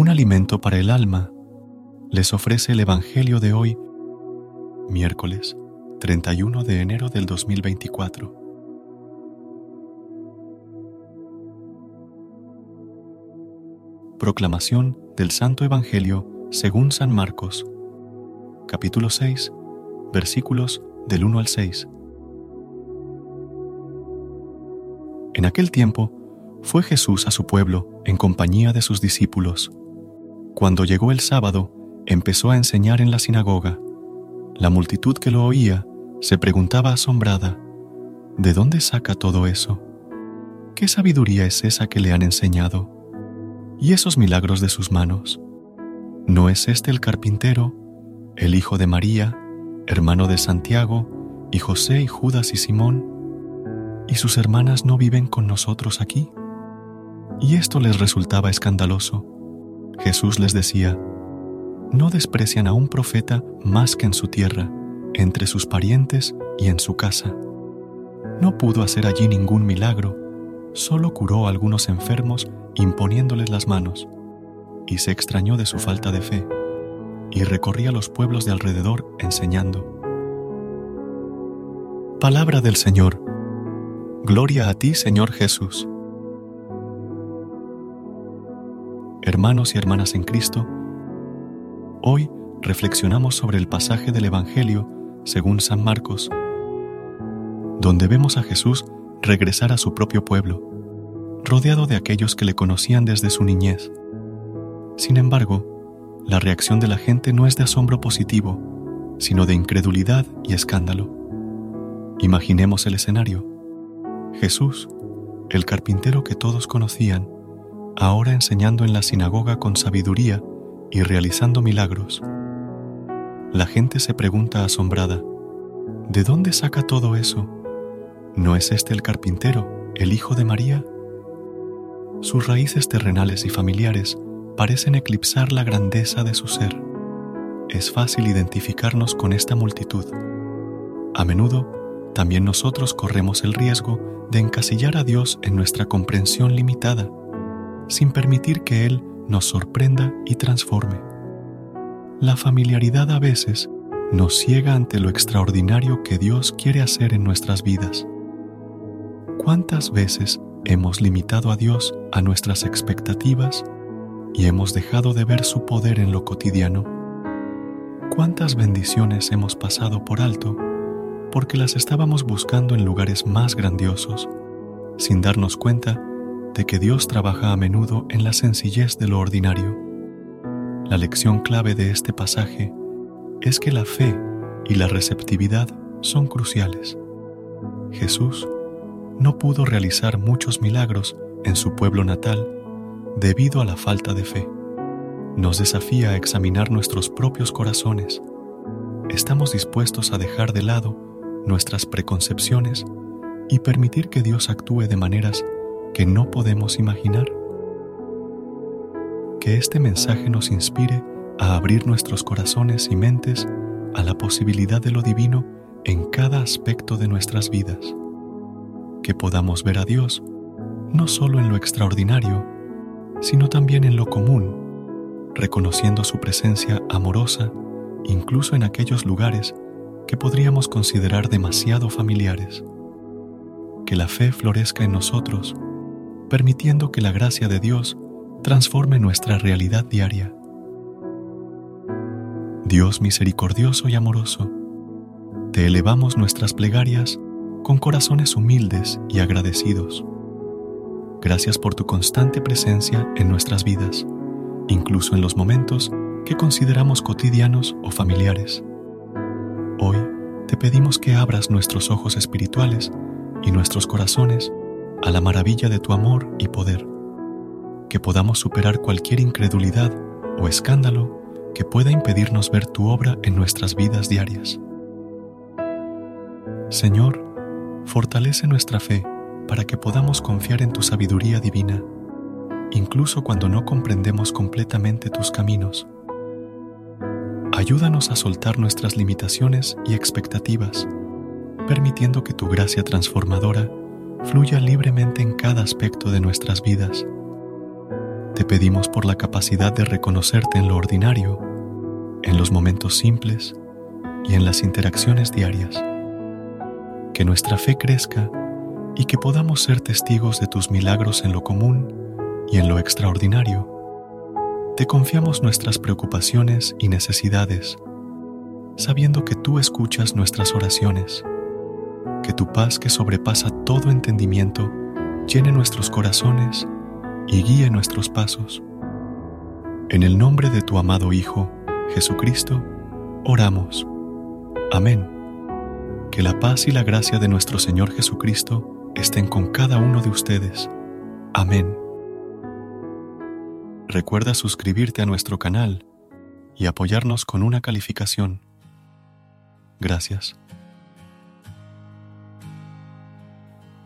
Un alimento para el alma, les ofrece el Evangelio de hoy, miércoles 31 de enero del 2024. Proclamación del Santo Evangelio según San Marcos, capítulo 6, versículos del 1 al 6. En aquel tiempo fue Jesús a su pueblo en compañía de sus discípulos cuando llegó el sábado, empezó a enseñar en la sinagoga. La multitud que lo oía se preguntaba asombrada, ¿de dónde saca todo eso? ¿Qué sabiduría es esa que le han enseñado? ¿Y esos milagros de sus manos? ¿No es este el carpintero, el hijo de María, hermano de Santiago, y José y Judas y Simón? ¿Y sus hermanas no viven con nosotros aquí? Y esto les resultaba escandaloso. Jesús les decía, no desprecian a un profeta más que en su tierra, entre sus parientes y en su casa. No pudo hacer allí ningún milagro, solo curó a algunos enfermos imponiéndoles las manos, y se extrañó de su falta de fe, y recorría los pueblos de alrededor enseñando. Palabra del Señor. Gloria a ti, Señor Jesús. Hermanos y hermanas en Cristo, hoy reflexionamos sobre el pasaje del Evangelio según San Marcos, donde vemos a Jesús regresar a su propio pueblo, rodeado de aquellos que le conocían desde su niñez. Sin embargo, la reacción de la gente no es de asombro positivo, sino de incredulidad y escándalo. Imaginemos el escenario. Jesús, el carpintero que todos conocían, ahora enseñando en la sinagoga con sabiduría y realizando milagros. La gente se pregunta asombrada, ¿de dónde saca todo eso? ¿No es este el carpintero, el hijo de María? Sus raíces terrenales y familiares parecen eclipsar la grandeza de su ser. Es fácil identificarnos con esta multitud. A menudo, también nosotros corremos el riesgo de encasillar a Dios en nuestra comprensión limitada sin permitir que Él nos sorprenda y transforme. La familiaridad a veces nos ciega ante lo extraordinario que Dios quiere hacer en nuestras vidas. ¿Cuántas veces hemos limitado a Dios a nuestras expectativas y hemos dejado de ver su poder en lo cotidiano? ¿Cuántas bendiciones hemos pasado por alto porque las estábamos buscando en lugares más grandiosos, sin darnos cuenta de que Dios trabaja a menudo en la sencillez de lo ordinario. La lección clave de este pasaje es que la fe y la receptividad son cruciales. Jesús no pudo realizar muchos milagros en su pueblo natal debido a la falta de fe. Nos desafía a examinar nuestros propios corazones. ¿Estamos dispuestos a dejar de lado nuestras preconcepciones y permitir que Dios actúe de maneras que no podemos imaginar. Que este mensaje nos inspire a abrir nuestros corazones y mentes a la posibilidad de lo divino en cada aspecto de nuestras vidas. Que podamos ver a Dios no solo en lo extraordinario, sino también en lo común, reconociendo su presencia amorosa incluso en aquellos lugares que podríamos considerar demasiado familiares. Que la fe florezca en nosotros permitiendo que la gracia de Dios transforme nuestra realidad diaria. Dios misericordioso y amoroso, te elevamos nuestras plegarias con corazones humildes y agradecidos. Gracias por tu constante presencia en nuestras vidas, incluso en los momentos que consideramos cotidianos o familiares. Hoy te pedimos que abras nuestros ojos espirituales y nuestros corazones a la maravilla de tu amor y poder, que podamos superar cualquier incredulidad o escándalo que pueda impedirnos ver tu obra en nuestras vidas diarias. Señor, fortalece nuestra fe para que podamos confiar en tu sabiduría divina, incluso cuando no comprendemos completamente tus caminos. Ayúdanos a soltar nuestras limitaciones y expectativas, permitiendo que tu gracia transformadora fluya libremente en cada aspecto de nuestras vidas. Te pedimos por la capacidad de reconocerte en lo ordinario, en los momentos simples y en las interacciones diarias. Que nuestra fe crezca y que podamos ser testigos de tus milagros en lo común y en lo extraordinario. Te confiamos nuestras preocupaciones y necesidades, sabiendo que tú escuchas nuestras oraciones. Que tu paz que sobrepasa todo entendimiento llene nuestros corazones y guíe nuestros pasos. En el nombre de tu amado Hijo, Jesucristo, oramos. Amén. Que la paz y la gracia de nuestro Señor Jesucristo estén con cada uno de ustedes. Amén. Recuerda suscribirte a nuestro canal y apoyarnos con una calificación. Gracias.